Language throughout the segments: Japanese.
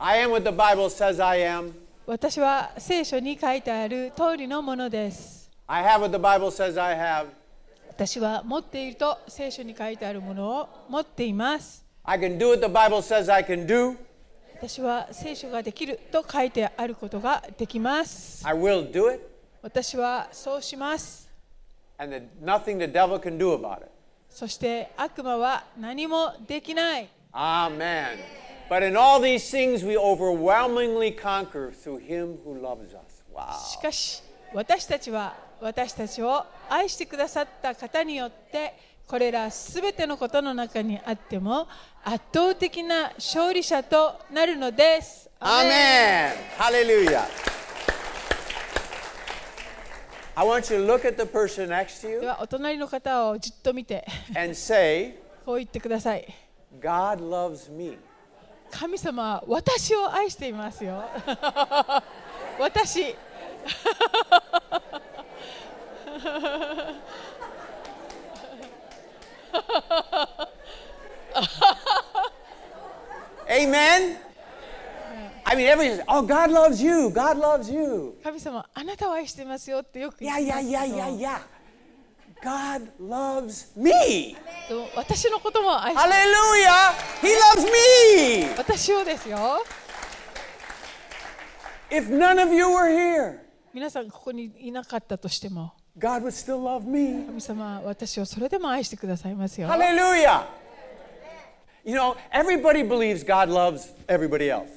I am what the Bible says I am. 私は聖書に書いてある通りのものです。I have what the Bible says I have. 私は持っていると聖書に書いてあるものを持っています。I can do what the Bible says I can do. 私は聖書ができると書いてあることができます。I will do it. 私はそうします。And the, nothing the devil can do about it. そして悪魔は何もできない。Amen. But in all these things, we overwhelmingly conquer through him who loves us. Wow. しかし私たちは私たちを愛してくださった方によってこれらすべてのことの中にあっても圧倒的な勝利者となるのです。アーメン Amen. Hallelujah. I want you to look at the person next to で you はお隣の方をじっと見て and say, こう言ってください。God loves me. 神様は私を愛していますよ。私。Amen. I mean, everybody says, oh, God loves you. God loves you. 神様あなたを愛していますよってよく言 Yeah, いま yeah, す yeah, けど yeah, yeah. God loves me. でも私のことも愛して Hallelujah. He loves me. 私をですよ。 If none of you were here, 皆さんここにいなかったとしても God would still love me. 神様は私をそれでも愛してくださいますよ。 Hallelujah. You know, everybody believes God loves everybody else.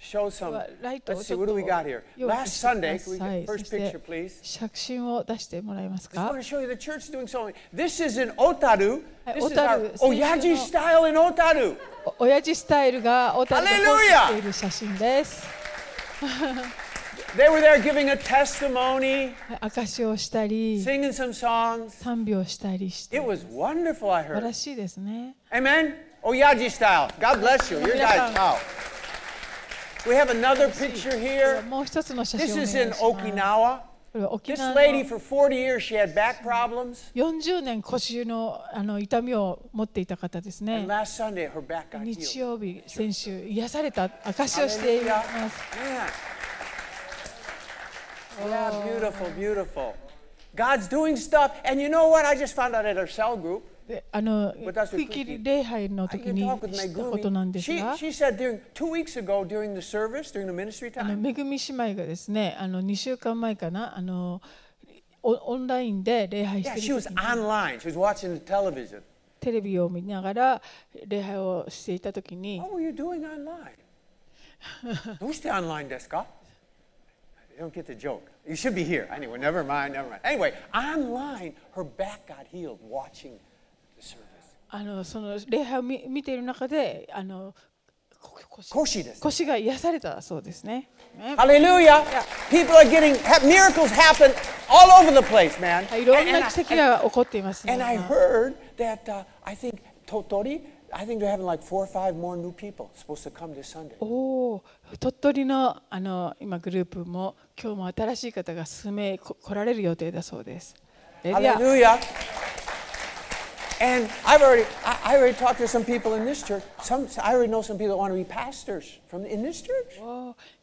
show some? ライトを Let's ち see, ょ what っ do と we got here? 用意 Last してく Sunday, だ can we さ get い。 first そして picture, please? 写真を出してもらえます I か want to show you the church doing something. This is in Otaru. Hey, This is our Otaru, Oyaji Seisho style in Otaru. お親父スタイルが小樽で放置している写真です。 They were there giving a testimony, 証しをしたり singing some songs. 賛美をしたりして It was wonderful, I 素晴ら heard. しいですね。 Amen? Oyaji style. God bless you. Your guys. Wow. We have another picture では here. もう一つの写真 This をお願い is し in ます。 Okinawa. これは沖 This 縄 lady の for 40 years, she had back problems. 40年腰のあの痛みを持っていた方です And ね。 last Sunday, her back got 日 healed. 曜日、先週、癒された証しをしています Yeah. Yeah, beautiful, beautiful. God's doing stuff. And you know what? I just found out at our cell group. であの私区域礼拝の時にったことなん.です She, が she said during two weeks ago during the service, during the ministry あの time, めぐみ姉妹がですねあの2週間前かなあのオオンラインで礼拝し yeah, て she る was 時に online. She was watching the television. テレビを見ながら礼拝をしていた時に What were you doing online? どうして online ですか You don't get the joke. You should be here. Anyway, never mind, never mind. Anyway, online, her back got healed watching. あのその礼拝を見見ている中であのこ腰腰です。腰が癒されたそうですね。ね Hallelujah. People are getting, miracles happen all over the place, man. はいいろんな奇跡が起こっていますね。and I heard that, uh, I think, Totori, I think they're having like four or five more new people supposed to come this Sunday. おお、鳥取のあの今グループも今日も新しい方が数名こ来られる予定だそうです。Hallelujah. And I've already, I, I already talked to some people in this church. Some, I already know some people that want to be pastors from in this church.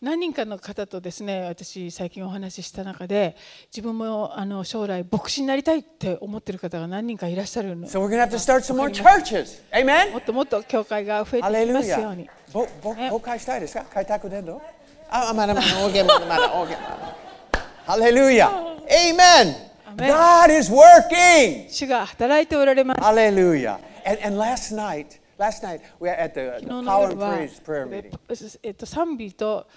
何人かの方とですね私最近お話しした中で自分もあの将来牧師になりたいって思ってる方が何人かいらっしゃるの So we're to have to start some more churches. も Amen? っともっと教会が増えていきますように.ぼぼね公開したいですか開拓伝道あ、まだまだ、OK、まだまだ、OK。Hallelujah. Amen. Amen. God is working. 主が働いておられます Hallelujah. And, and last night, last night, we were at the, 昨 the 日の Power 夜 and は Praise prayer meeting. えっと賛美と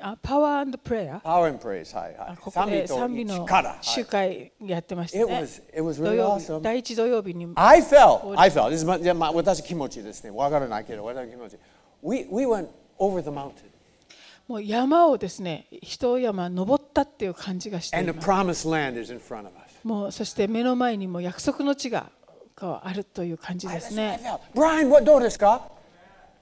あパワープレア Power and Praise. はいはい。ここで賛賛美と美の力。はい集会やってました It ね was- it was 土 really 曜日 awesome. 第一土曜日に I felt, I felt, this is my, いやまあ私気持ちですね。わからないけど、私の気持ち。We, we went over the mountain. もう山をですね一山登ったっていう感じがしています.もうそして目の前にも約束の地がこうあるという感じですね。Brian, what do this, God?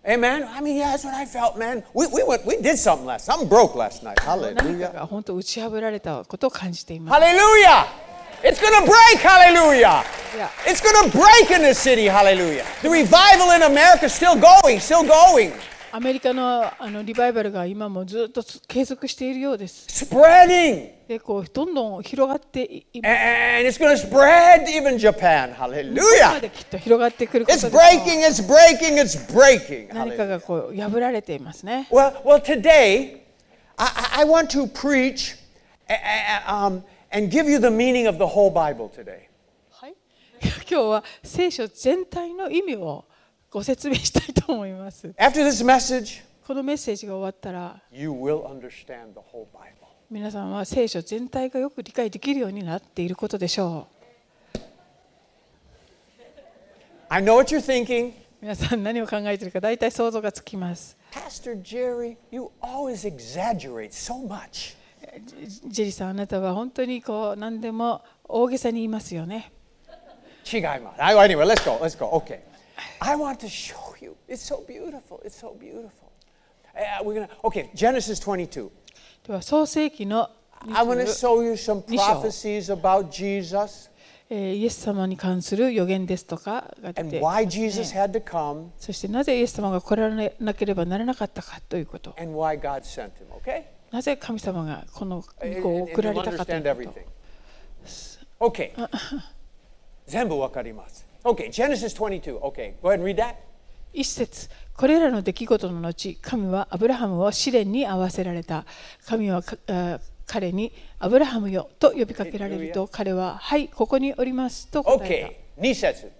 Amen. I mean, yeah, that's what I felt, man. We, we, went, we did something last Something broke last night. Hallelujah. が本当打ち破られたことを感じています。Hallelujah. It's going to break. Hallelujah. Yeah. It's going to break in this city. Hallelujah. The revival in America is still going, still going. アメリカのあのリバイバルが今もずっとつ継続しているようです。Spreading. でこうどんどん広がっていい And it's going to spread even Japan. ま Hallelujah. できっと広がってくること It's でしょう breaking, it's breaking, it's breaking. 何.かがこう破られていますね。Well, well, today I, I want to preach uh, uh, um, and give you the meaning of the whole Bible today. はい、今日は聖書全体の意味をご説明したいと思います。After this message, このメッセージが終わったら you will understand the whole Bible. 皆さんは聖書全体がよく理解できるようになっていることでしょ I know what you're thinking. う。皆さん何を考えているか大体想像がつきます。Pastor Jerry, you always exaggerate so much. ジェリさん、あなたは本当にこう何でも大げさに言いますよね。Chigaima. Anyway, let's go. Let's go. Okay. I want to show you. It's so beautiful. It's so beautiful. Uh, we're gonna. Okay. Genesis 22. では創世記の I want to 20 show you some prophecies about Jesus えーイエス様に関する予言ですとかが出て come そしてなぜイエス様が来られなければならなかったかということ.なぜ神様がこの御子を送られたかということ.全部わかります. Okay, Genesis 22. Okay, go ahead and read that. 一節これらの出来事の後神はアブラハムを試練に合わせられた神は彼にアブラハムよと呼びかけられると彼ははいここにおりますと答えた Okay, 2節。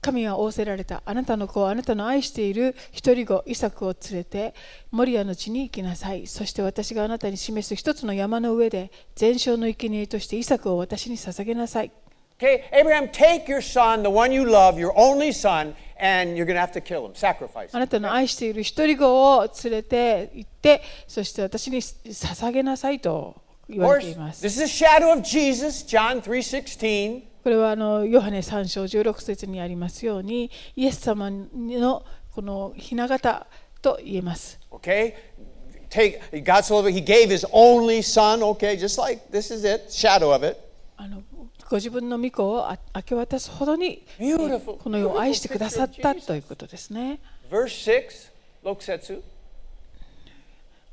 神は仰せられたあなたの子あなたの愛している一人子イサクを連れてモリアの地に行きなさいそして私があなたに示す一つの山の上で全焼の生贄としてイサクを私に捧げなさい Okay, Abraham, take your son, the one you love, your only son, and you're going to have to kill him, sacrifice あ him. なたの愛している一人子を連れて行ってそして私に捧げなさいと言われています this is a shadow of Jesus, John 3:16. これはあのヨハネ3章16節にありますようにイエス様のこの雛形と言えます Okay? Take God so he gave his only son, okay, just like this is it, shadow of it. ご自分の御子をあ明け渡すほどに.この世を愛してくださったということですね。Verse 6, Loksetsu.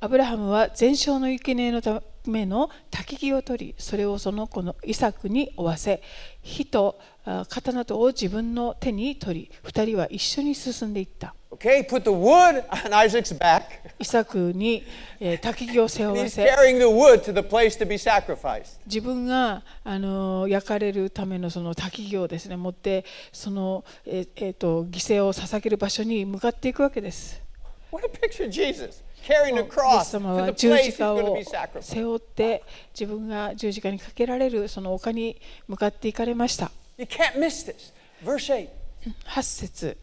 アブラハムは全焼の生贄のための焚き木を取り、それをその子のイサクに負わせ、火とあ刀とを自分の手に取り、二人は一緒に進んでいった。Okay, put the wood on Isaac's back. イサクに、えー、焚き木を背負わせ carrying the wood to the place to be sacrificed. 自分が、あのー、焼かれるための,その焚き木をです、ね、持ってその、えーえー、と犠牲を捧げる場所に向かっていくわけです。What a picture, Jesus. Carrying the cross イエス様は十字架を背負って自分が十字架にかけられるその丘に向かっていかれました。You can't miss this. Verse 8. 8節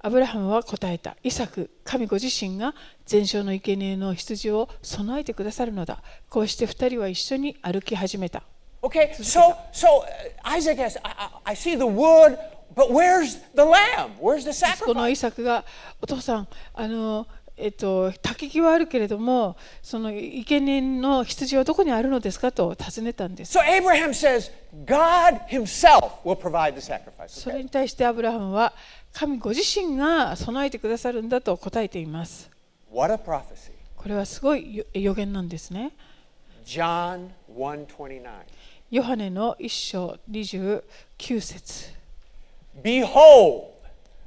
アブラハムは答えた。イサク、神ご自身が全焼の生贄の羊を備えてくださるのだ。こうして二人は一緒に歩き始めた。Okay, so so uh, Isaac has I, I see the wood, but where's the lamb? Where's the この sacrifice? イサクがお父さんあのえっと焚き木はあるけれどもその生贄の羊はどこにあるのですかと尋ねたんです So Abraham says, God himself will provide the sacrifice. そ?れに対してアブラハムは神ご自身が備えてくださるんだと答えています What a prophecy. これはすごい予予言なんですね John 1:29. ヨハネの一章29節 Behold,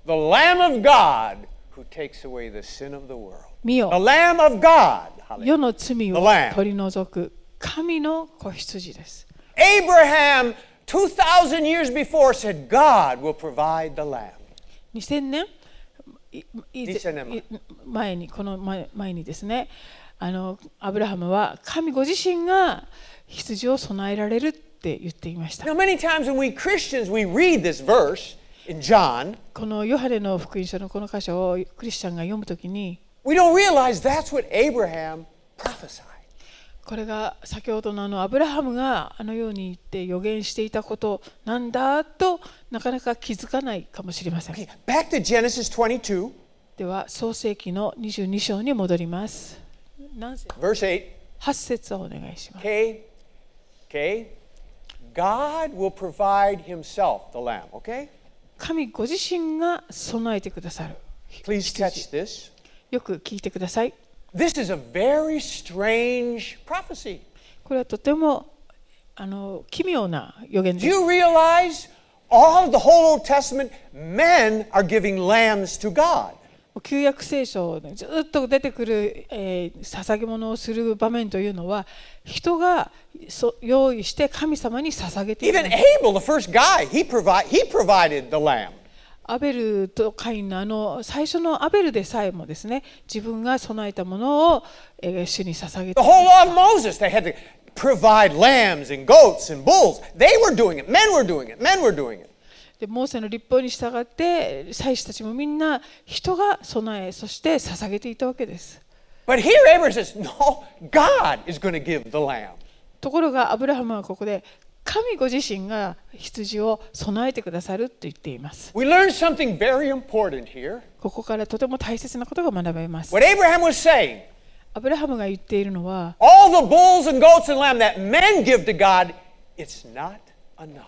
the Lamb of God who takes away the sin of the world. 見 The よ Lamb of God. Hallelujah. 世の罪 The を Lamb. 取り除く神の子羊です Abraham 2000 years before said God will provide the lamb. 2000年いい2000年前い前にこの前前にですねあのアブラハムは神ご自身が羊を備えられるって言っていました Now, many times when we Christians we read this verse in John, このヨハネの福音書のこの箇所をクリスチャンが読むときに we don't realize that's what Abraham prophesied. これが先ほどのあのアブラハムがあのように言って予言していたことなんだとなかなか気づかないかもしれません。Okay, back to Genesis 22, では創世記の22章に戻ります。何節 verse 8. 8節をお願いします。Okay? Okay? God will provide himself the lamb, okay? 神ご自身が備えてくださる。Please catch this. よく聞いてください。This is a very strange prophecy. これはとてもあの奇妙な予言 Do です。you realize all the whole Old Testament, men are giving lambs to God? 旧約聖書でずっと出てくる、えー捧げ物をする場面というのは人がそ用意して神様に捧げている Even Abel, the first guy, he, provi- he provided the lamb. アベルとカインのあの最初のアベルでさえもですね自分が備えたものを、えー主に捧げて The whole law of Moses, they had to provide lambs and goats and bulls. They were doing it. Men were doing it. Men were doing it. でモーセの立法に従って祭司たちもみんな人が備えそして捧げていたわけです But here Abraham says, no, God is going to give the lamb. ところがアブラハムはここで神ご自身が羊を備えてくださると言っています We learn something very important here. ここからとても大切なことが学べます What Abraham was saying, アブラハムが言っているのは all the bulls and goats and lamb that men give to God, it's not enough.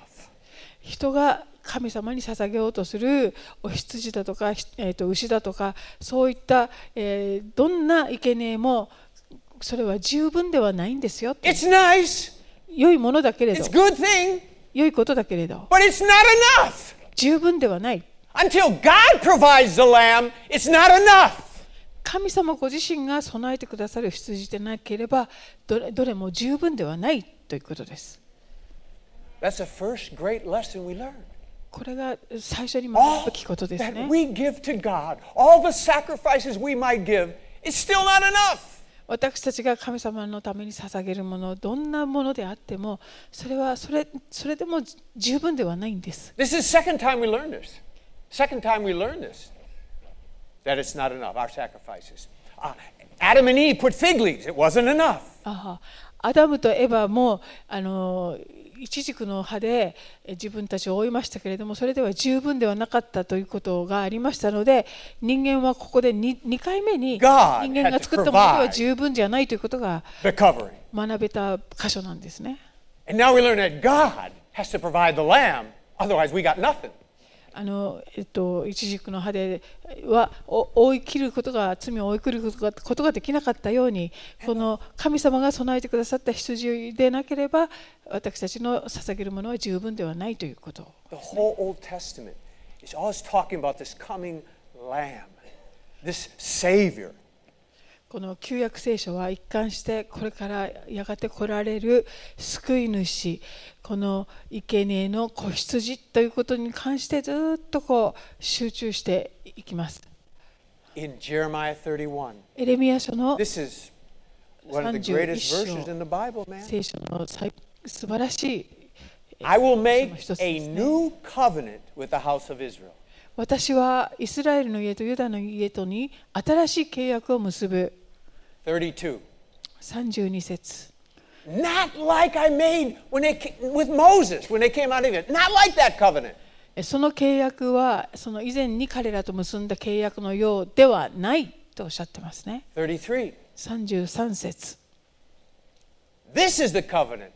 人が神様に捧げようとするお羊だとか、えー、と牛だとかそういった、えーどんな生贄もそれは十分ではないんですよ It's nice. 良いものだけれど It's good thing, 良いことだけれど but it's not enough. 十分ではない Until God provides the lamb, it's not enough. 神様ご自身が備えてくださる羊でなければどれどれも十分ではないということです That's the first great lesson we learned. これが最初に学ぶべきことです that ね we give to God, all the sacrifices we might give, it's still not enough. 私たちが神様のために捧げるものどんなものであってもそれはそれそれでも十分ではないんです This is second time we learned this. Second time we learned this. That it's not enough, our sacrifices. Uh, Adam and Eve put fig leaves, it wasn't enough. ああアダムとエバもあのイチジクの葉でえ自分たちを追いましたけれどもそれでは十分ではなかったということがありましたので人間はここで 2, 2回目に人間が作ったものでは十分じゃないということが.学べた箇所なんですね。And now we learn that God has to provide the lamb, otherwise we got nothing. あのえっと、イチジクの葉ではお追い切ることが罪を追い切ることができなかったようにこの神様が備えてくださった羊でなければ私たちの捧げるものは十分ではないということ The whole Old Testament is always talking about this coming lamb, this Savior. この旧約聖書は一貫してこれからやがて来られる救い主この生贄の子羊ということに関してずっとこう集中していきます。In Jeremiah 31, エレミヤ書の this is one of the 31 greatest 章 verses in the Bible, man. 聖書の最素晴らしい I will make a new covenant with the house of Israel. 私はイスラエルの家とユダの家とに新しい契約を結ぶ 32. 32節 Not like I made when they, ca- with Moses when they came out of Egypt. Not like that covenant. えその契約はその以前に彼らと結んだ契約のようではないとおっしゃってますね33. 33節 This is the covenant.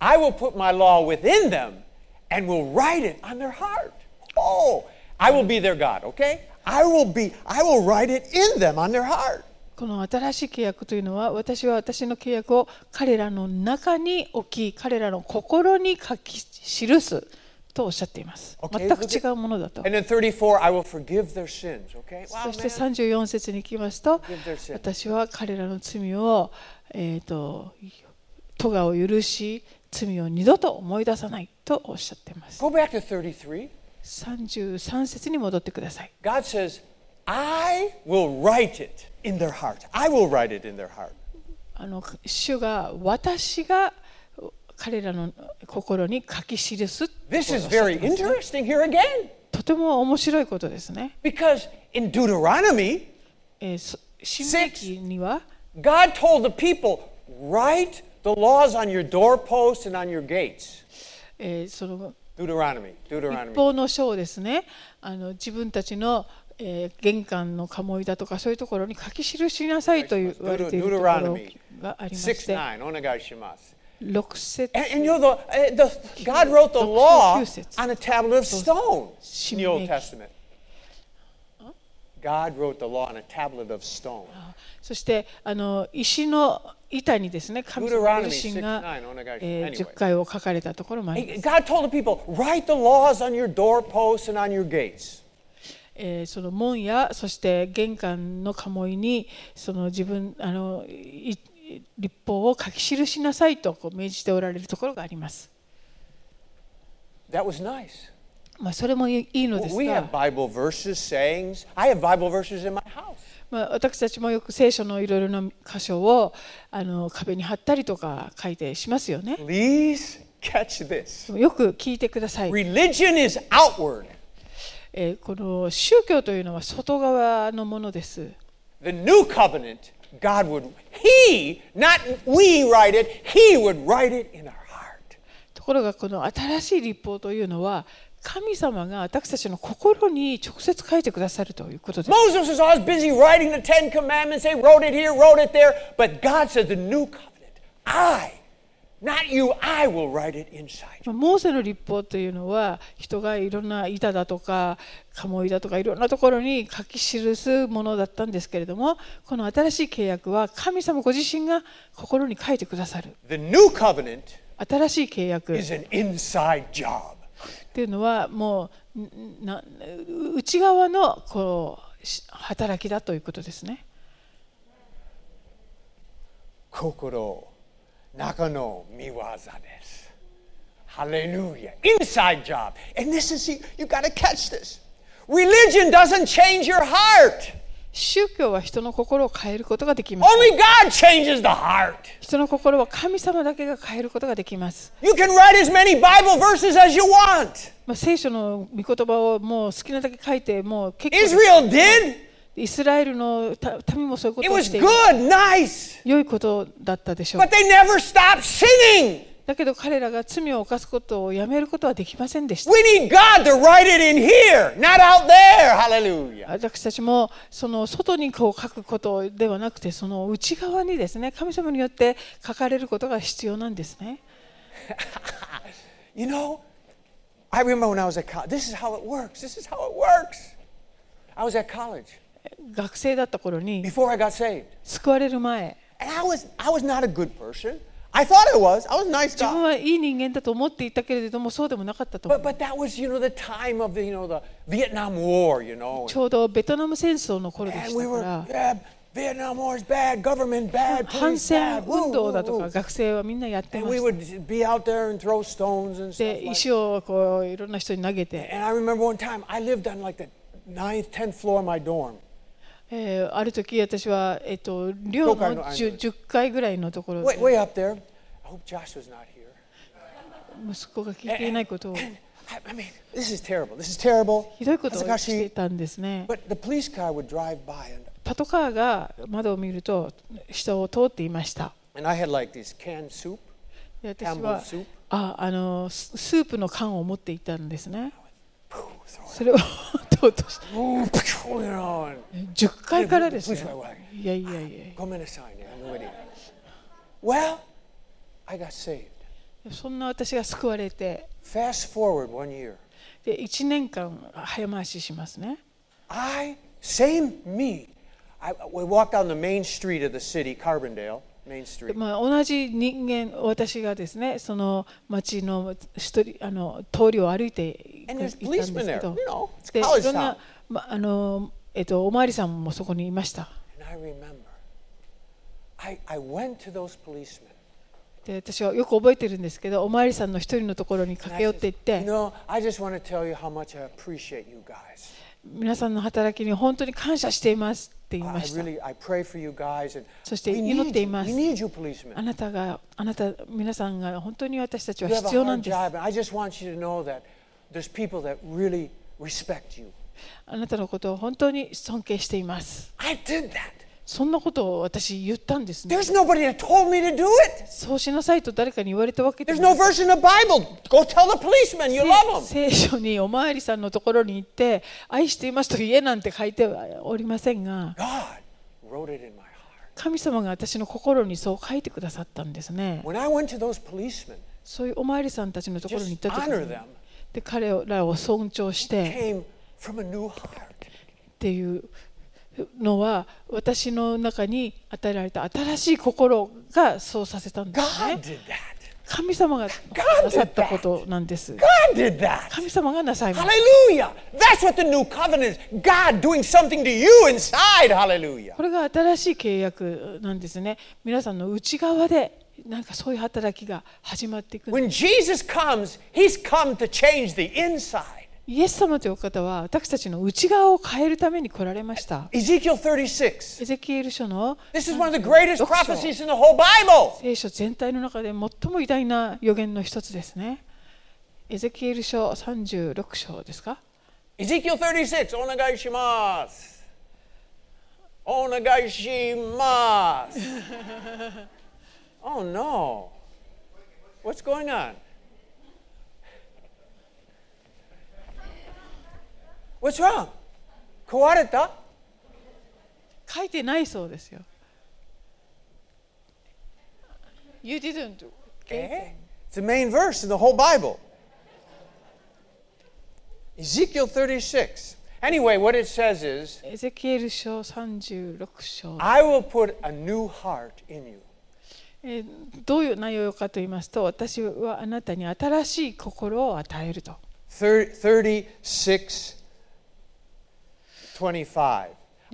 I will put my law within them and will write it on their heart. Oh, I will be their God, okay? I will be, I will write it in them on their heart. この新しい契約というのは私は私の契約を彼らの中に置き彼らの心に書き記すとおっしゃっています全く違うものだと And then 34, I will forgive their sins, okay? そして man. 34節に行きますと.私は彼らの罪を、えー、と咎を許し罪を二度と思い出さないとおっしゃっています Go back to 33. 33節に戻ってください God says, I will write it in their heart. I will write it in their heart. あの主が私が彼らの心に書き記す This is very interesting here again とても面白いことですね。because in Deuteronomy, えーそ新明記には God told the people, write the laws on your doorposts and on your gates. えーその Deuteronomy, 立 Deuteronomy. 法の書をですねあの自分たちの、えー、玄関の鴨居だとかそういうところに書き記しなさいというところがありまして。6お願いします。そしてあの石の板にですね、神の自身が10回を書かれたところもあります。えーその門やそして玄関の鴨居にその自分あのい立法を書き記しなさいとこう命じておられるところがあります。That was nice. まあ、それもいいのです We が have、Bible verses, sayings. I have Bible verses in my house. まあ、私たちもよく聖書のいろいろな箇所をあの壁に貼ったりとか書いてしますよね。Please catch this. よく聞いてください。Religion is outward. えーこの宗教というのは外側のものです。The new covenant, God would, He, not we write it, He would write it in our heart. ところがこの新しい立法というのは神様が私たちの心に直接書いてくださるということです。Moses was always busy writing the Ten Commandments. They wrote it here, wrote it there. But God said, the new covenant, I, not you, I will write it inside. まあモーセの立法というのは人がいろんな板だとか鴨居だとかいろんなところに書き記すものだったんですけれどもこの新しい契約は神様ご自身が心に書いてくださる The new covenant 新しい契約 is an inside job. っていうのはもうんな内側のこうし働きだということですね。Kokoro nakano miwaza desu. Hallelujah. Inside job. And this is, you got to catch this. Religion doesn't change your heart. 宗教は人の心を変えることができます。Only God changes the heart. 人の心は神様だけが変えることができます。You can write as many Bible verses as you want. まあ、聖書の御言葉をもう好きなだけ書いてもう結構です Israel did. イスラエルの民もそういうことをした。Good, nice. 良いことだったでしょう。だけど彼らが罪を犯すことをやめることはできませんでした。私たちもその外にこう書くことではなくて、その内側にですね、神様によって書かれることが必要なんですね。you know, this is how it works, this is how it works. I was at college. 学生だった頃に before I got saved. 救われる前 And I was, I was not a good person. I thought I was. I was a nice 自分 guy. はいい人間だと思っていたけれどもそうでもなかったと思 But, う。but that was, you know, the time of the, you know, the Vietnam War, you know. ちょうどベトナム戦争の頃で And し we た were, から yeah, Vietnam War is bad, government bad, 反 police 戦 bad. 運 Woo, 動 woo, だとか woo. 学生はみんなやって And ま we した。would be out there and throw stones and で stuff like 石をこういろんな人に投げて、And I remember one time I lived on like the ninth, tenth floor of my dorm. えー、ある時私は、えー、と寮の 10, 10階ぐらいのところで息子が聞いていないことを。ひどいことをしていたんですね。パトカーが窓を見ると人を通っていました。私はああのスープの缶を持っていたんですね。それをとうとして Ooh, phew, you know, and 10階からです like, いやいやいや。"Go minute sign there, I'm ready." Well, I got saved. そんな私が救われて、Fast forward one year. で1年間早回ししますね。I, same me. I, we walked down the main street of the city, Carbondale. まあ、同じ人間、私がですね、その町の一人あの通りを歩いていたんですけ.ど。でいろんなまあのえっと、おまわりさんもそこにいました。で私はよく覚えてるんですけど、おまわりさんの一人のところに駆け寄っていって皆さんの働きに本当に感謝していますって言いました。そして祈っています。あなたが、あなた、皆さんが本当に私たちは必要なんです。あなたのことを本当に尊敬しています。そんなことを私言ったんですね。そうしなさいと誰かに言われたわけです。聖書におまりさんのところに行って、愛していますと言えなんて書いておりませんが、神様が私の心にそう書いてくださったんですね。そういうおまりさんたちのところに行った時に、で彼らを尊重して、っていう。のは私の中に与えられた新しい心がそうさせたんですね.神様がなさったことなんです.神様がなさいました Hallelujah. That's what the new covenant is. God doing something to you inside. Hallelujah. これが新しい契約なんですね皆さんの内側でなんかそういう働きが始まっていく When Jesus comes, he's come to change the inside. イエス様というお方は私たちの内側を変えるために来られました Ezekiel 36. エゼキエル書の This is one of the greatest 読書 prophecies in the whole Bible. 聖書全体の中で最も偉大な予言の一つですね。エゼキエル書36章ですか？Ezekiel 36. お願いします。お願いします。oh no. What's going on? What's wrong? 壊れた書いてないそうですよ。You didn't. Eh? It's the main verse in the whole Bible. Ezekiel 36. Anyway, what it says is, エゼキエル書36章、I will put a new heart in you. えーどういう内容かと言いますと、私はあなたに新しい心を与えると。Thir- 36, 25.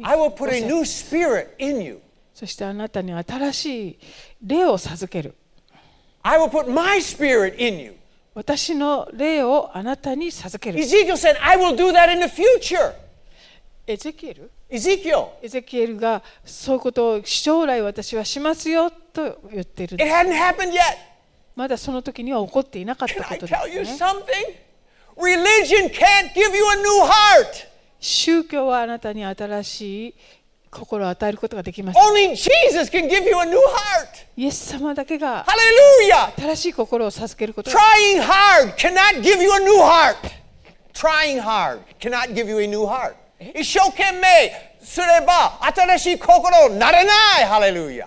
I will put a new spirit in you. そしてあなたに新しい霊を授ける。I will put my spirit in you. 私の霊をあなたに授ける。Ezekiel said, I will do that in the future. エゼキエル.エゼキエルがそういうことを将来私はしますよと言っているん It hadn't happened yet. まだその時には起こっていなかっ Can た I ことで tell す you ね。something? Religion can't give you a new heart. 宗教はあなたに新しい心を与えることができません。Only Jesus can give you a new heart. イエス様だけが Hallelujah. 新しい心を授けることが Trying hard cannot give you a new heart. Trying hard cannot give you a new heart. 一生懸命すれば新しい心になれない。Hallelujah.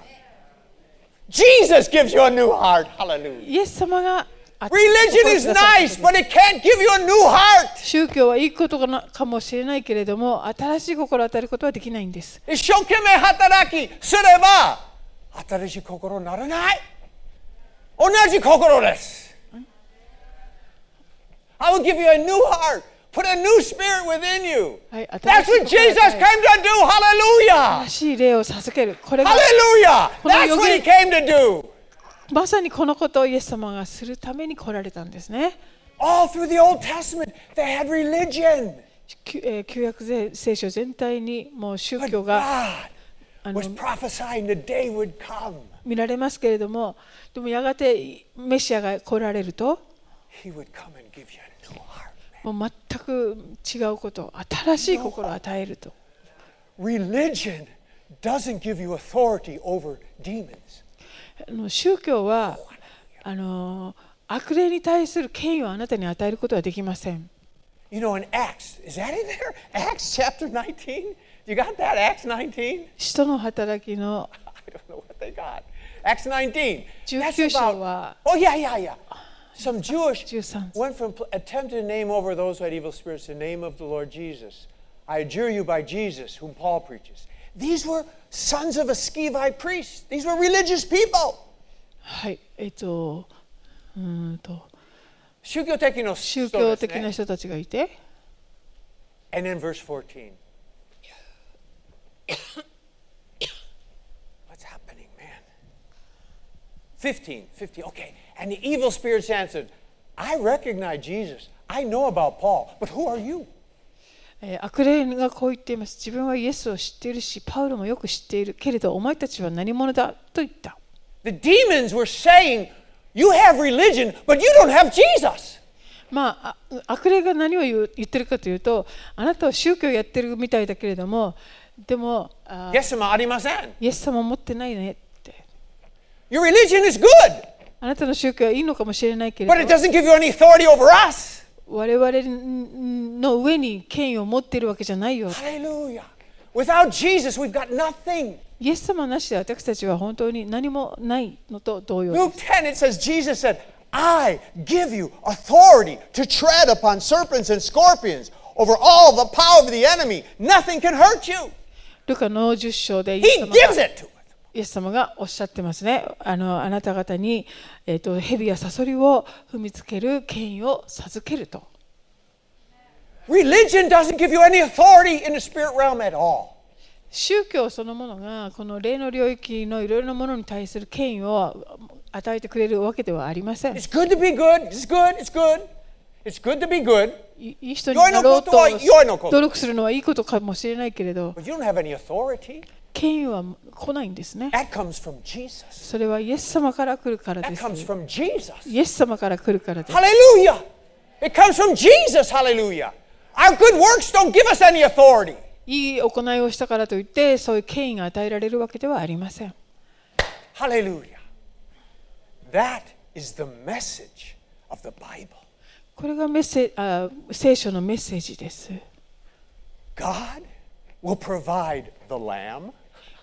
Jesus gives you a new heart. Hallelujah. イエス様が Religion is nice, but it can't give you a new heart. 宗教はいいことかなかもしれないけれども新しい心を与えることはできないんです。一生懸命働きすれば新しい心にならない。同じ心です。I will give you a new heart. Put a new spirit within you. はい、That's 新 what Jesus came to do. Hallelujah. 新しい霊を授ける。これが Hallelujah. That's 予 what he 言 came to do. まさにこのことをイエス様がするために来られたんですね。All through the Old Testament, they had religion. 旧約聖聖書全体にもう宗教が.見られますけれどもでもやがてメシアが来られると.もう全く違うこと新しい心を与えると Religion doesn't give you authority over demons. あの宗教はあの悪霊に対する権威をあなたに与えることはできません You know, in Acts, is that in there? Acts chapter 19? You got that? Acts 19? 使徒の働きの I don't know what they got. Acts 19. That's 19章 about, は oh, yeah, yeah, yeah. Some Jewish 13 went from attempted to name over those who had evil spirits the name of the Lord Jesus. I adjure you by Jesus, whom Paul preaches. These were sons of a Scevite priest. These were religious people. はいえっとうーんと宗教的な宗人ですね。教的な人たちがいて And then verse 14. What's happening, man? 15, 15. Okay. And the evil spirits answered, I recognize Jesus. I know about Paul, but who are you? えー悪霊がこう言っています自分はイエスを知っているしパウロもよく知っているけれどお前たちは何者だと言った The demons were saying, You have religion, but you don't have Jesus. まあ、あ悪霊が何を言ってるかというと、あなたは宗教やってるみたいだけれども、でも、あイエス様ありません。イエス様持ってないねって。Your religion is good, あなたの宗教はいいのかもしれないけ but れ it ど、doesn't give you any authority over us. 我々の上に権威を持っているわけじゃないよ。Without Jesus, we've got nothing. イエス様なしで私たちは本当に何もないのと同様です。Luke 10, it says, Jesus said, I give you authority to tread upon serpents and scorpions over all the power of the enemy. Nothing can hurt you. ルカの10章でイエス He 様 gives が it to. イエス様がおっしゃってますね。あのあなた方に、えー、と蛇やサソリを踏みつける権威を授けると。Religion doesn't give you any authority in the spirit realm at all. 宗教そのものがこの霊の領域のいろいろなものに対する権威を与えてくれるわけではありません。It's good to be good. It's good. It's good. It's good to be good. いいい人になろうと努力するのはいいことかもしれないけれど、But you don't have any authority. 権威は来ないんですね。それはイエス様から来るからです。イエス様から来るからです。Hallelujah. It comes from Jesus. Hallelujah. Our good works don't give us any authority. いい行いをしたからといって、そういう権威が与えられるわけではありません。Hallelujah. That is the message of the Bible. これがメッセあ聖書のメッセージです。God will provide the lamb.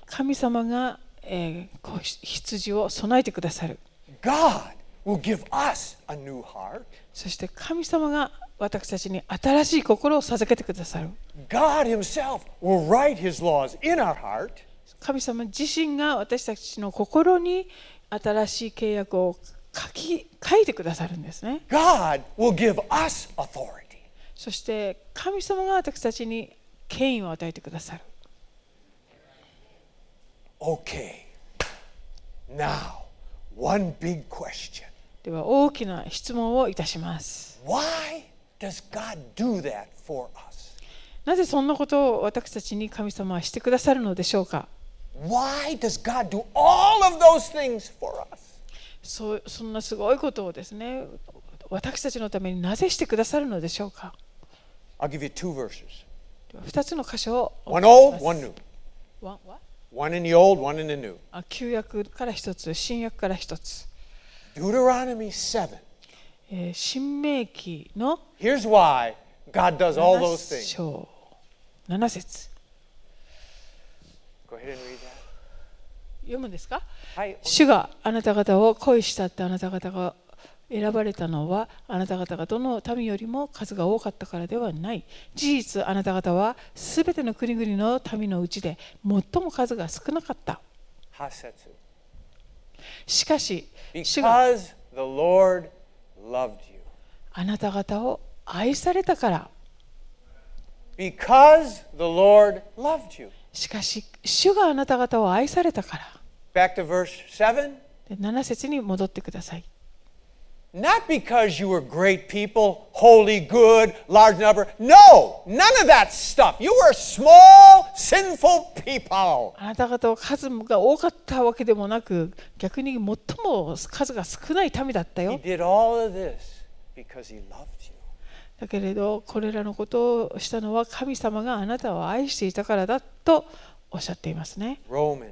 神様が、えー羊を備えてくださる。God will give us a new heart. そして神様が私たちに新しい心を授けてくださる。God Himself will write His laws in our heart. 神様自身が私たちの心に新しい契約を書き書いてくださるんですね。God will give us authority. そして神様が私たちに権威を与えてくださる。Okay. Now, one big question. では大きな質問をいたします。Why does God do that for us? なぜそんなことを私たちに神様はしてくださるのでしょうか Why does God do all of those things for us? そうそんなすごいことをですね私たちのためになぜしてくださるのでしょうか I'll give you two verses では2つの箇所をお one old, one new. One what？One in the old, one in the new. あ旧約から1つ新約から1つ、Deuteronomy 7. えー新明記の Here's why God does all 7 those things. 章7節 Go ahead and read that. 読むんですかはい主があなた方を恋したってあなた方が選ばれたのはあなた方がどの民よりも数が多かったからではない事実あなた方はすべての国々の民のうちで最も数が少なかった8節しかし主が.あなた方を愛されたから.しかし主があなた方を愛されたから Back to verse 7. で7節に戻ってください Not because you were great people, holy, good, large number. No, none of that stuff. You were small, sinful people. あなた方は数が多かったわけでもなく逆に最も数が少ない民だった He よ did all of this because he loved you. だけれどこれらのことをしたのは神様があなたを愛していたからだとおっしゃっていますね Romans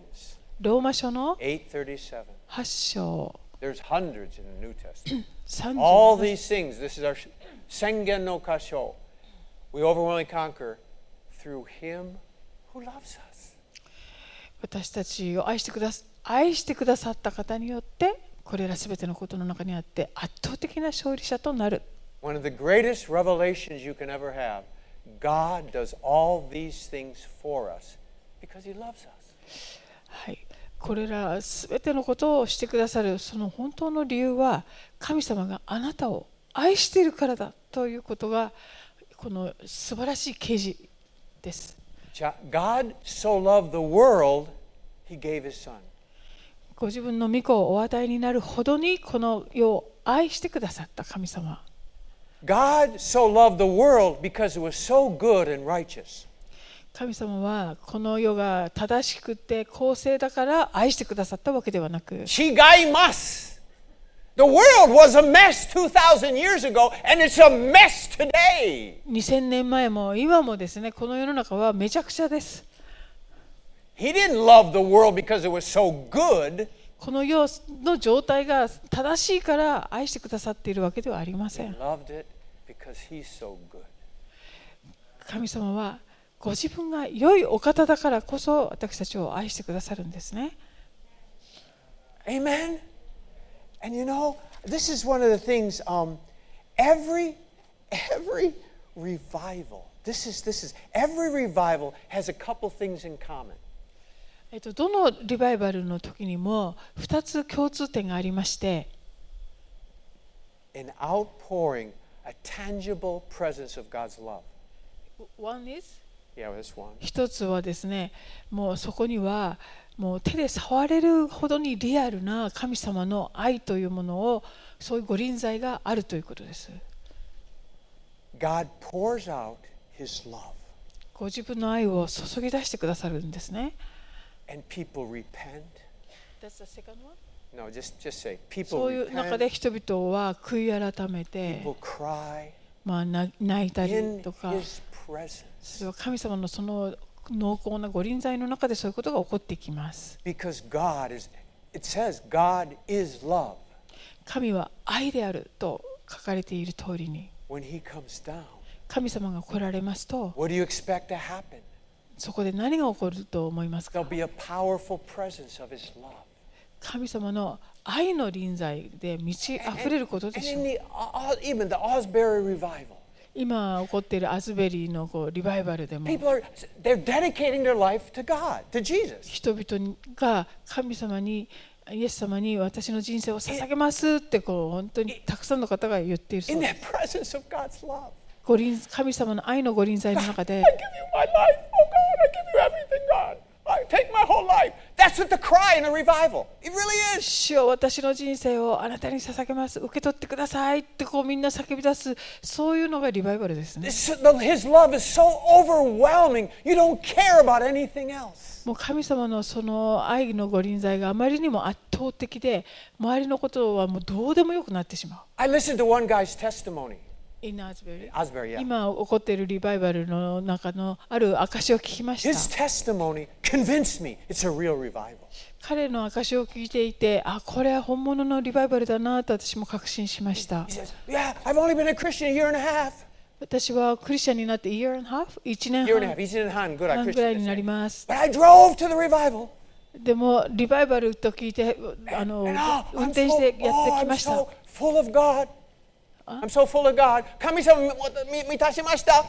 ローマ書の 8:37. 8章 There's hundreds in the New Testament. 30 All these things, this is our Sengen no Kasho. We overwhelmingly conquer through him who loves us. 私たちを愛してくださ愛してくださった方によってこれらすべてのことの中にあって圧倒的な勝利者となる One of the greatest revelations you can ever have. God does all these things for us because he loves us. はい、 これらすべてのことをしてくださるその本当の理由は神様があなたを愛しているからだということがこの素晴らしい啓示です。God so loved the world, he gave his son. ご自分の御子をお与えになるほどにこの世を愛してくださった神様。God so loved the world because it was so good and righteous. 神様はこの世が正しくて公正だから愛してくださったわけではなく Chigaimasu. The world was a mess 2,000 years ago, and it's a mess today. 2000年前も今もですねこの世の中はめちゃくちゃです He didn't love the world because it was so good. この世の状態が正しいから愛してくださっているわけではありません.神様はご自分が良いお方だからこそ私たちを愛してくださるんですね Amen. And you know, this is one of the things. Um, every every revival. This is this is every revival has a couple things in common. えっと、どのリバイバルの時にも2つ共通点がありまして An outpouring, a tangible presence of God's love. One is. 一つはですねもうそこにはもう手で触れるほどにリアルな神様の愛というものをそういうご臨在があるということです。God pours out His love, ご自分の愛を注ぎ出してくださるんですね? No, just just say そういう中で.人々は悔い改めてまあな泣いたりとか His それは神様のその濃厚なご臨在の中でそういうことが起こってきます。神は愛であると書かれている通りに。神様が来られますとそこで何が起こると思いますか？神様の愛の臨在で満ち溢れることですょ。今起こっているアズベリーのこうリバイバルでも人々が神様にイエス様に私の人生を捧げますってこう本当にたくさんの方が言っているそうです。神様の愛のご臨在臨在の中で I take my whole life. That's what the cry in a revival. It really is. 主よ私の人生をあなたに捧げます受け取ってくださいってこうみんな叫び出すそういうのがリバイバルですね This- the- his love is so overwhelming. You don't care about anything else. もう神様のその愛のご臨在があまりにも圧倒的で周りのことはもうどうでもよくなってしまう I listened to one guy's testimony. 今起こっているリバイバルの中のある証を聞きました。彼の証を聞いていて、あ、これは本物のリバイバルだなと私も確信しました。私はクリスチャンになって1年半、1ぐらいになります。でも、リバイバルと聞いてあの、運転してやってきました。I'm so full of God. 神様み満たしました.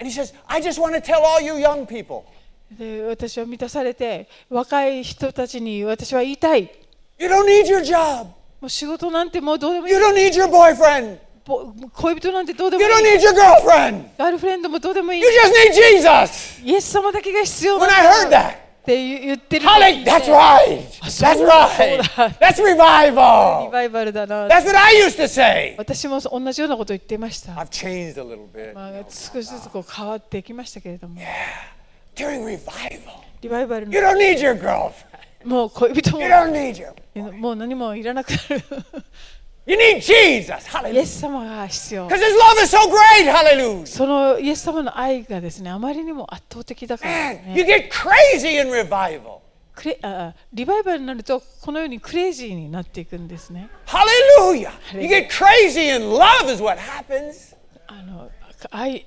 And he says, I just want to tell all you young people, で私は満たされて若い人たちに私は言いたい you don't need your job. もう仕事なんてもうどうでもいい You don't need your boyfriend. ぼ恋人なんてどうでも You い don't い need your girlfriend. ガールフレンドもどうでもいい You just need Jesus. イエス様だけが必要 When なん I heard だ that, って言ってるのを聞 Holly, いて that's right. That's right. That's リ revival. バイバルだな That's what I used to say. 私も同じようなことを言っていました、I've changed a little bit. まあ、少しずつこう変わってきましたけれども During revival, リバイバル you の don't need your girlfriend. もう恋人も You don't need your. もう何もいらなくなる You イエス様が必要。そのイエス様の愛がですね、あまりにも圧倒的だから、リバイバルになると、このようにクレイジーになっていくんですね。ハレルヤあの,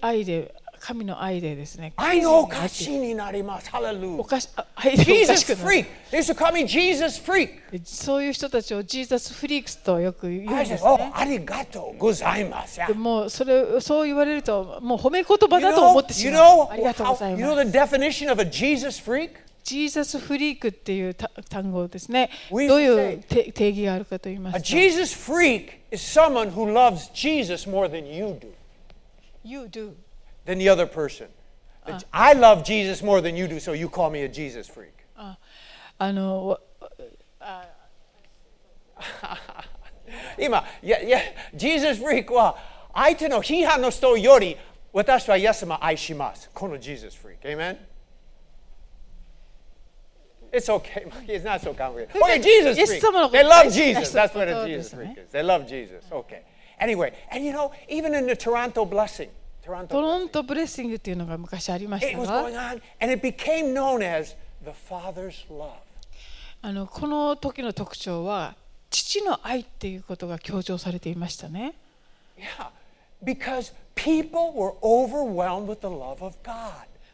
愛で。神の愛でですね。のおかしになります。ハレー、ジーザスフリーク。そういう人たちをジーザスフリークとよく言うんです、ね。ありがとうございます。そう言われると、褒め言葉だと思ってしまう。You ありがとうございます。You know the definition of a Jesus freak? ジーザスフリークっていう単語ですね。どういう定義があるかと言いますと。A Jesus freak is someone who loves Jesus more than you do. You do. than the other person. I love Jesus more than you do, so you call me a Jesus freak. あの今、いやいや、Jesus freak は相手の批判の人より私はイエス様を愛します。この Jesus freak。Amen? It's okay. It's not so complicated. Okay, Jesus イエス freaks. 様のこと They 大 love 好きな Jesus. 人 That's what の a ことで Jesus すね freak is. They love Jesus. Okay. Anyway, and you know, even in the Toronto blessing, トロントブレッシングっていうのが昔ありましたが。あのこの時の特徴は父の愛っていうことが強調されていましたね。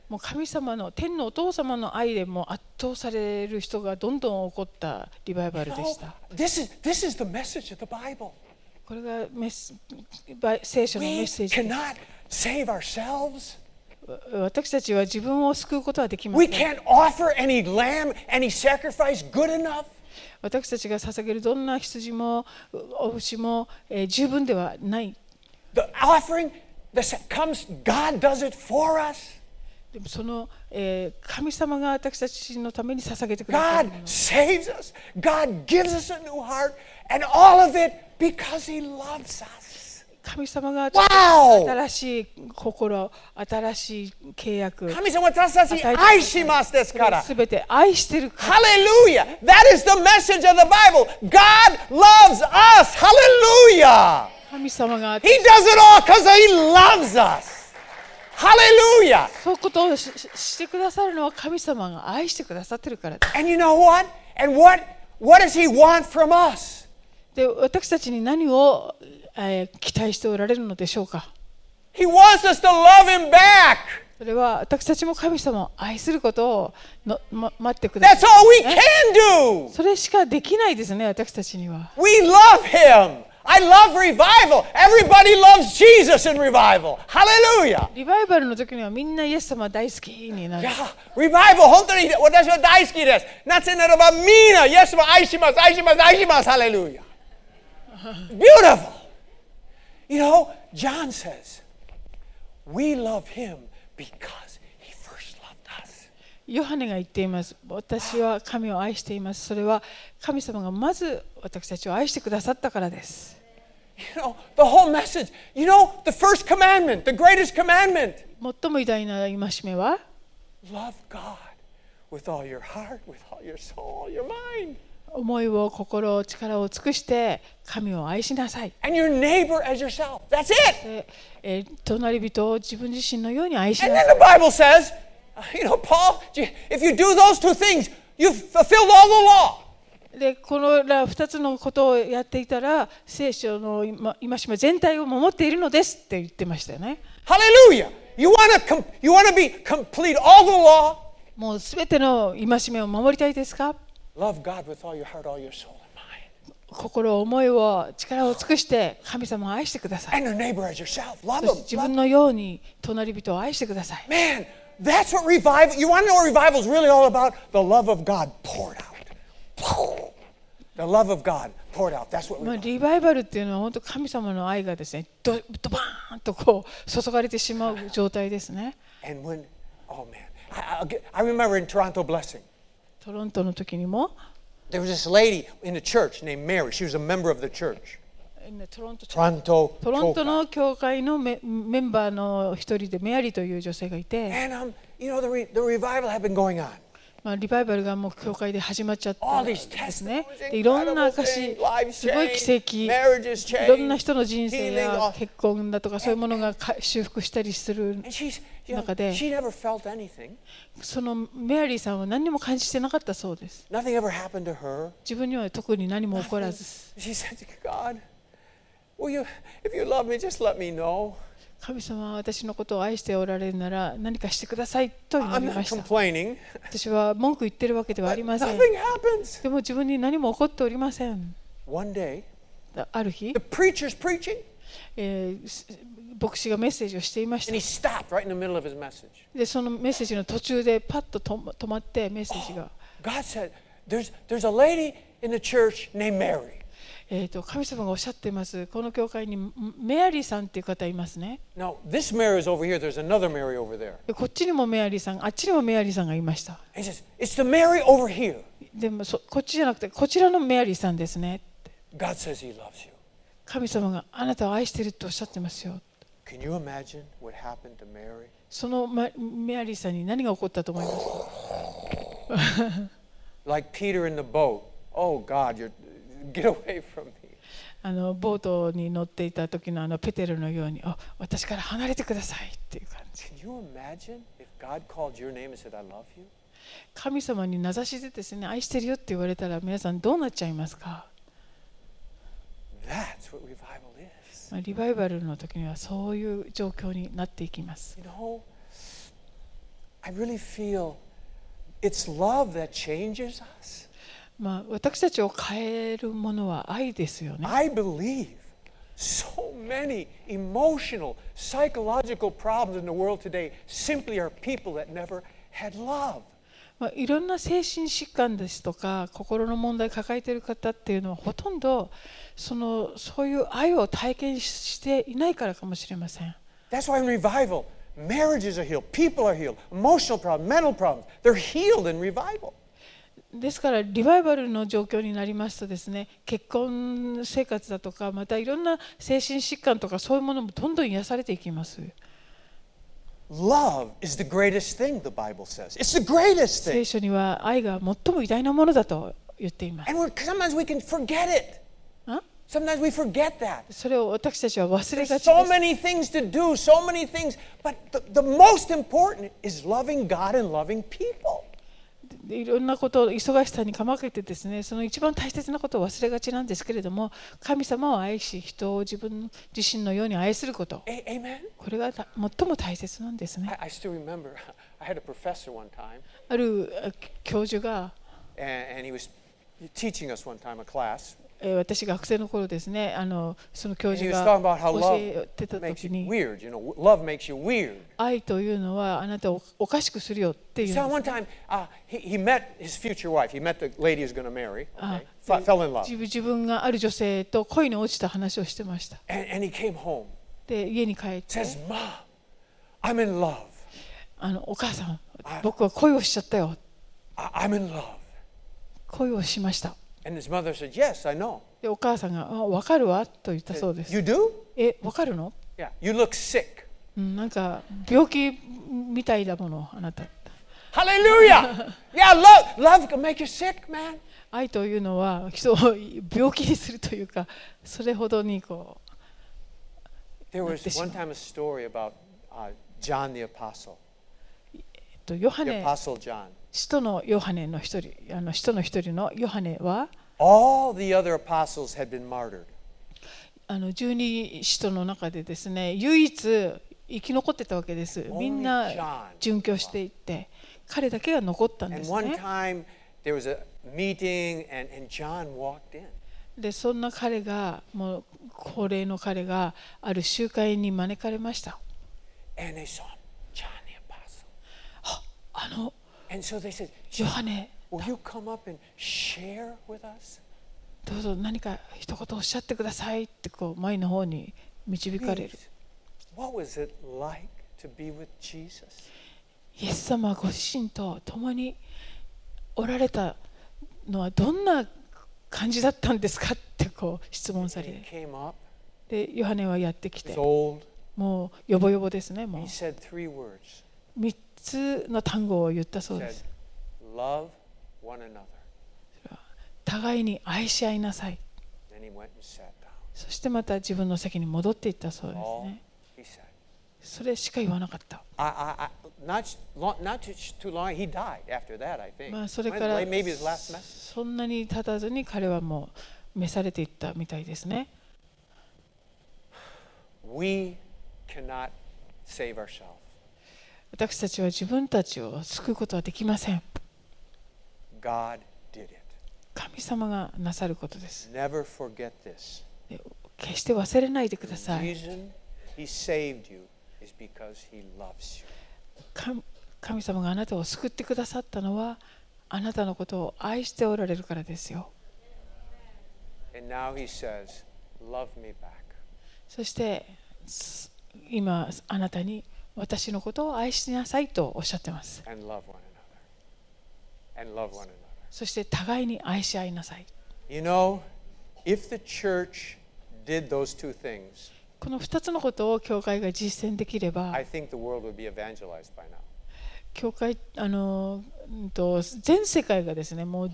もう神様の天のお父様の愛でも圧倒される人がどんどん起こったリバイバルでした。これがメ聖書のメッセージです。私たちは自分を救うことはできません。私たちが捧げるどんな羊もお牛も、え、十分ではない。The offering comes, God does it for us. でもその、神様が私たちのために捧げてくれる。God saves us! God gives us a new heart! And all of it because He loves us. 神様が Wow! 新しい心新しい契約神様私たち愛しますですから。すべて愛してるから Hallelujah. That is the message of the Bible. God loves us. Hallelujah. 神様が He does it all because He loves us. Hallelujah. そういうことをしししてくださるのは神様が愛してくださってるからです And you know what? And what, what does He want from us? で私たちに何を、えー期待しておられるのでしょうか？He wants us to love Him back. それは私たちも神様を愛することをの、ま、待ってくだ That's さ all we い、can do. それしかできないですね私たちには We love Him. I love revival. Everybody loves Jesus in revival. Hallelujah. リバイバルの時にはみんなイエス様大好きになる Yeah, revival 本当に私は大好きです。なぜならばみんなイエスを愛します、愛します、愛します。Hallelujah. Beautiful. You know, John says, we love him because he first loved us. ヨハネが言っています私は神を愛していますそれは神様がまず私たちを愛してくださったからです You know, the whole message. You know, the first commandment, the greatest commandment. 最も偉大な戒めは Love God with all your heart, with all your soul, your mind. 思いを心を力を尽くして神を愛しなさい And your neighbor as yourself. That's it. で、えー隣人を自分自身のように愛し And な then さい the Bible says, uh, you know, Paul, if you do those two things, you've fulfilled all the law. でこのら2つのことをやっていたら聖書の今戒め全体を守っているのですって言ってましたよね. You want to com- you want to be complete all the law? もうすべての戒めを守りたいですか心思いを力を尽くして神様を愛してください.自分のように隣人を愛してください Man, that's what revival. You want to know what revival is really all about? The love of God poured out. The love of God poured out. That's what まあ、revival. リバイバルっていうのは本当神様の愛がですねドドバーンとこう注がれてしまう状態ですね And when, oh man, I, I'll get, I remember in Toronto Blessing, トロントの時にも。トロント,の教会のメ,ンバーの一人でメアリーという女性がいて。まあ、リバイバルがもう教会で始まっちゃったんですね。でいろんな証すごい奇跡、いろんな人の人生や結婚だとかそういうものが修復したりする。中で、そのメアリーさんは何も感じてなかったそうです。自分には特に何も起こらず。神様は私のことを愛しておられるなら何かしてくださいと言いました。私は文句言ってるわけではありません。でも自分に何も起こっておりません。ある日、牧師がメッセージをしていました。で、そのメッセージの途中でパッと止まってメッセージが。えっと、神様がおっしゃってます。この教会にメアリーさんっいう方いますね。こっちにもメアリーさん、あっちにもメアリーさんがいました。でもそ、こっちじゃなくて、こちらのメアリーさんですね。神様があなたを愛しているとおっしゃってますよ。Can you imagine what happened to Mary? そのまメアリーさんに何が起こったと思いますか like Peter in the boat. Oh God, you're get away from me. あのボートに乗っていた時のあのペテルのようにあ私から離れてくださいっていう感じ Can you imagine if God called your name and said, I love you? 神様に名指しでですね愛してるよって言われたら皆さんどうなっちゃいますか、That's what revival. まあ、リバイバルの時にはそういう状況になっていきます You know, I really feel it's love that changes us. まあ、私たちを変えるものは愛ですよね。I believe so many emotional, psychological problems in the world today simply are people that never had love. まあ、いろんな精神疾患ですとか心の問題を抱えている方っていうのはほとんどそのそういう愛を体験していないからかもしれません。That's why in revival, marriages are healed, people are healed, emotional problems, mental problems, they're healed in revival. ですからリバイバルの状況になりますとですね結婚生活だとかまたいろんな精神疾患とかそういうものもどんどん癒されていきます。Love is the greatest thing, the Bible says. It's the greatest 聖 thing. 書には愛が最も偉大なものだと言っています。 And we're, sometimes we can forget it. あ Sometimes we forget that. それを私たちは忘れ There's がち so です。 many things to do, so many things. But the, the most important is loving God and loving people. でいろんなことを忙しさにかまけてですねその一番大切なことを忘れがちなんですけれども神様を愛し人を自分自身のように愛すること?これがた最も大切なんですね あるあ教授が and, and he was teaching us one time a class. 私が学生の頃ですね、あのその教授が教えてた時に愛というのはあなたをおかしくするよっていうです。自分がある女性と恋に落ちた話をしてました。で、家に帰って、あのお母さん、僕は恋をしちゃったよ。恋をしました。And his mother said, Yes, I know. でお母さんが「あ分かるわ」と言ったそうです You do? え分かるの、Yeah. You look sick. うん、なんか病気みたいだものあなた Hallelujah. yeah, love, love can make you sick, man. 愛というのは人を病気にするというかそれほどにこ There was one time a story about uh, John the Apostle. う、えっと、ヨハ The ネ Apostle John. 使徒のヨハネの一人、あの使徒の一人のヨハネは、All あの十二使徒の中でですね、唯一生き残ってたわけです。みんな殉教していって、彼だけが残ったんです。で、そんな彼が、もう高齢の彼がある集会に招かれました。あの。ヨハネ、どうぞ何か一言おっしゃってくださいってこう前の方に導かれる。イエス様はご自身と共におられたのはどんな感じだったんですかってこう質問されで、ヨハネはやってきて、もうよぼよぼですね、もう。3つの単語を言ったそうです。互いに愛し合いなさい。そしてまた自分の席に戻っていったそうですね。それしか言わなかった。まあそれからそんなに経たずに彼はもう召されていったみたいですね。私たちは自分たちを救うことはできません.神様がなさることです決して忘れないでください.神神様があなたを救ってくださったのはあなたのことを愛しておられるからですよ.そしてす今あなたに私のことを愛しなさいとおっしゃってます。そして互いに愛し合いなさい。この2つのことを教会が実践できれば、教会あの全世界がですね、もう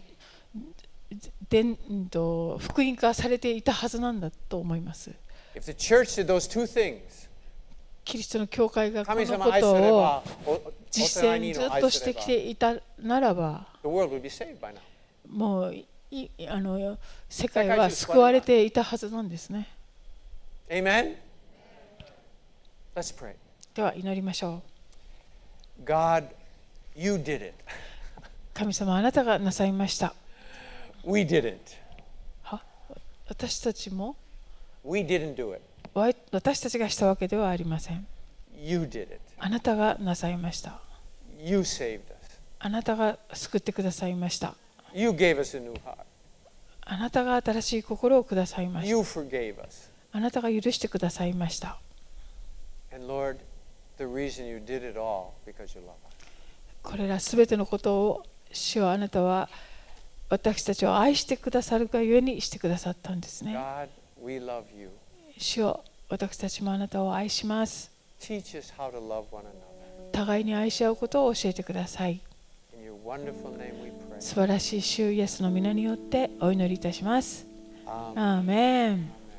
福音化されていたはずなんだと思います。キリストの教会がこのことを実践ずっとしてきていたならば.もういいあの世界は救われていたはずなんですね。Amen? Let's pray. では祈りましょう。God, you did it. 神様あなたがなさいました。We didn't. は？私たちも？We didn't do it. 私たちがしたわけではありません。あなたがなさいました。あなたが救ってくださいました。あなたが新しい心をくださいました。あなたが許してくださいました。これらすべてのことを主はあなたは私たちを愛してくださるがゆえにしてくださったんですね。主よ私たちもあなたを愛します。互いに愛し合うことを教えてください。素晴らしい主イエスの皆によってお祈りいたします。アーメン,アーメン